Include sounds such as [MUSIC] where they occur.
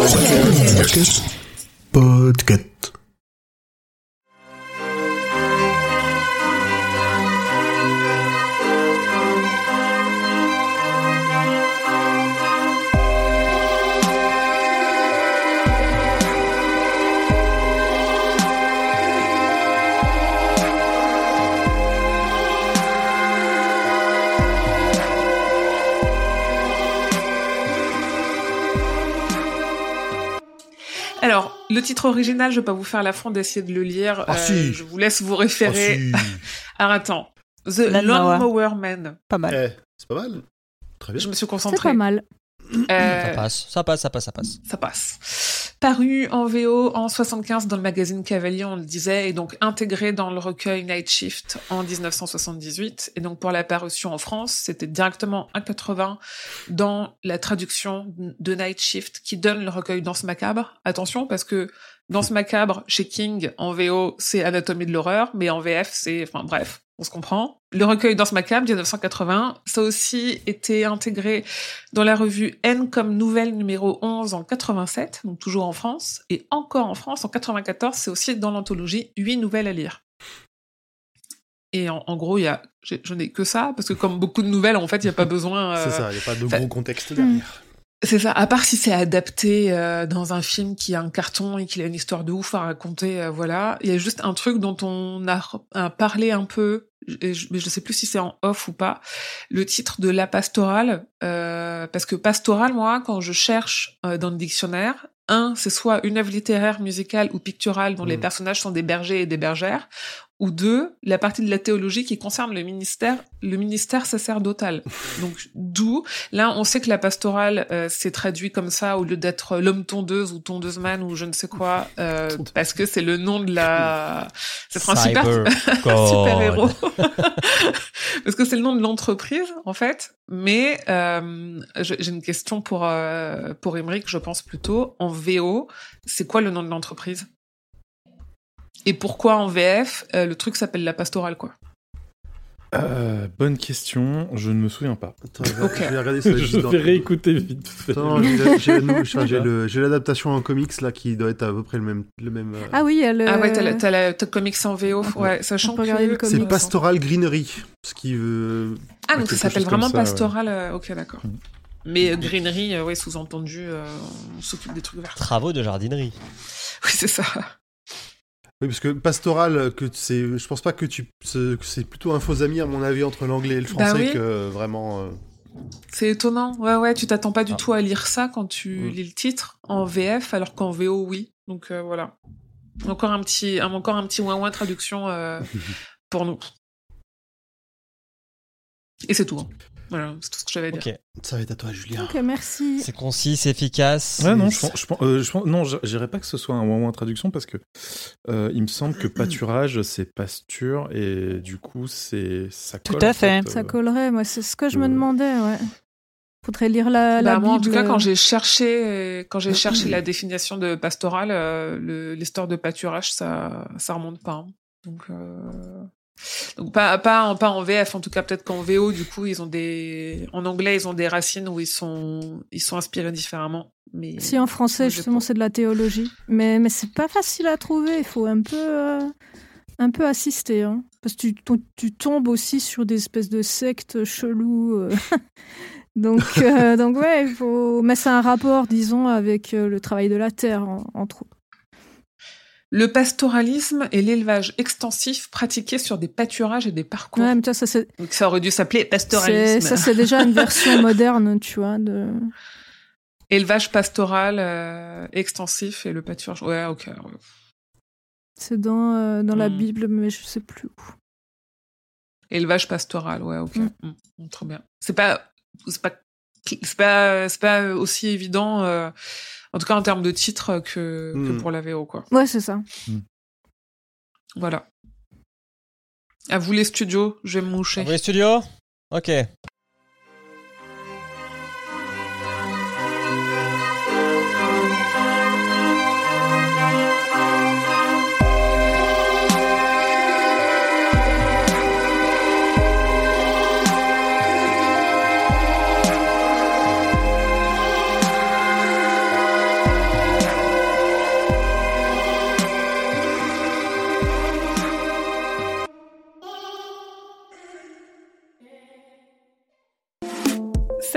Podcast. Podcast. Le titre original, je vais pas vous faire l'affront d'essayer de le lire. Ah, si. Je vous laisse vous référer. Ah, si. [LAUGHS] Alors attends. The Lawnmower. Man. Pas mal. Eh, c'est pas mal. Très bien. Je me suis C'est concentrée. pas mal. Euh, Ça passe, ça passe, ça passe, ça passe. ça passe. Paru en VO en 75 dans le magazine Cavalier, on le disait, et donc intégré dans le recueil Night Shift en 1978. Et donc pour la parution en France, c'était directement à 80 dans la traduction de Night Shift qui donne le recueil Danse macabre. Attention parce que Danse macabre chez King en VO c'est Anatomie de l'horreur, mais en VF c'est, enfin bref, on se comprend. Le recueil Danse macabre 1980, ça a aussi été intégré dans la revue N comme nouvelle numéro 11 en 87, donc toujours en France, et encore en France en 94, c'est aussi dans l'anthologie 8 nouvelles à lire. Et en, en gros, il y a, je n'ai que ça, parce que comme beaucoup de nouvelles, en fait, il n'y a pas besoin. euh, C'est ça, il n'y a pas de gros contexte derrière. C'est ça, à part si c'est adapté euh, dans un film qui a un carton et qu'il a une histoire de ouf à raconter, euh, voilà. Il y a juste un truc dont on a, a parlé un peu, et je, mais je sais plus si c'est en off ou pas, le titre de La Pastorale, euh, parce que pastorale, moi, quand je cherche euh, dans le dictionnaire, un, c'est soit une œuvre littéraire, musicale ou picturale dont les Mm. personnages sont des bergers et des bergères, ou deux, la partie de la théologie qui concerne le ministère, le ministère sacerdotal. [LAUGHS] Donc, d'où Là, on sait que la pastorale, euh, c'est traduit comme ça au lieu d'être l'homme tondeuse ou tondeuse man ou je ne sais quoi, euh, parce que c'est le nom de la. C'est un super, super héros. Parce que c'est le nom de l'entreprise, en fait. Mais euh, j'ai une question pour euh, pour Émeric, je pense plutôt. En VO, c'est quoi le nom de l'entreprise? Et pourquoi en VF euh, le truc s'appelle la pastorale, quoi Euh, bonne question, je ne me souviens pas. Attends, je vais- Ok. je vais regarder ça. [LAUGHS] je vais réécouter vite fait. Attends, j'ai [LAUGHS] le- l'adaptation en comics là qui doit être à peu près le même. Le même euh, Ah oui, il y a le... Ah ouais, t'as t'as le comics en VO, ouais, sachant que le c'est Comics. Pastoral Greenery. Ce qui veut. Ah, donc ça quelque s'appelle vraiment ça, pastoral. ok, d'accord. Mm. Mais euh, greenery, euh, ouais, sous-entendu, euh, on s'occupe des trucs verts. Travaux de jardinerie. Oui, c'est ça. Oui, parce que pastoral, que c'est, je pense pas que tu, c'est que c'est plutôt un faux ami à mon avis entre l'anglais et le Bah français oui. que vraiment. euh, C'est étonnant. Ouais, ouais, tu t'attends pas du Ah. tout à lire ça quand tu Mm. lis le titre en VF, alors qu'en VO, oui. Donc euh, voilà. Encore un petit, encore un petit ouin ouin traduction euh, [LAUGHS] pour nous. Et c'est tout. hein. Voilà, c'est tout ce que j'avais à dire. Ok. Ça va être à toi, Julien. Ok, merci. C'est concis, c'est efficace. Ouais, non, je pense, je pense, euh, je pense- non, je- j'irais pas que ce soit un ouin ouin traduction parce que euh, il me semble que pâturage c'est pasture et du coup c'est ça Tout colle, à en fait. euh, Ça collerait, moi, c'est ce que je me demandais, ouais. Faudrait lire la, la Bah, moi, en tout Bible. cas, quand j'ai cherché, quand j'ai cherché la définition de pastoral, euh, l'histoire de pâturage, ça, ça remonte pas. hein. Donc, euh, donc pas, pas, en, pas en VF, en tout cas, peut-être qu'en VO, du coup, ils ont des, en anglais, ils ont des racines où ils sont, ils sont inspirés différemment. Mais Si en français, Moi, justement, c'est de la théologie. Mais, mais c'est pas facile à trouver. Il faut un peu, euh, un peu assister. Hein. Parce que tu, tu- tombes aussi sur des espèces de sectes cheloues. euh. [LAUGHS] donc, euh, donc, ouais, il faut. Mais c'est un rapport, disons, avec euh, le travail de la terre, en- entre autres. Le pastoralisme est l'élevage extensif pratiqué sur des pâturages et des parcours. Ouais, mais toi, ça, c'est. Donc ça aurait dû s'appeler c'est- pastoralisme. Ça, c'est déjà une version [LAUGHS] moderne, tu vois. De... Élevage pastoral euh, extensif et le pâturage. Ouais, ok. C'est dans, euh, dans la Hmm. Bible, mais je sais plus où. Élevage pastoral, ouais, ok. Mm. Mm, mm, très bien. C'est pas, c'est pas, c'est pas, c'est pas aussi évident, euh, en tout cas en termes de titre, que, que Mm. pour la VO, quoi. Ouais, c'est ça. Voilà. À vous les studios, je vais me moucher. Vous les studios Ok.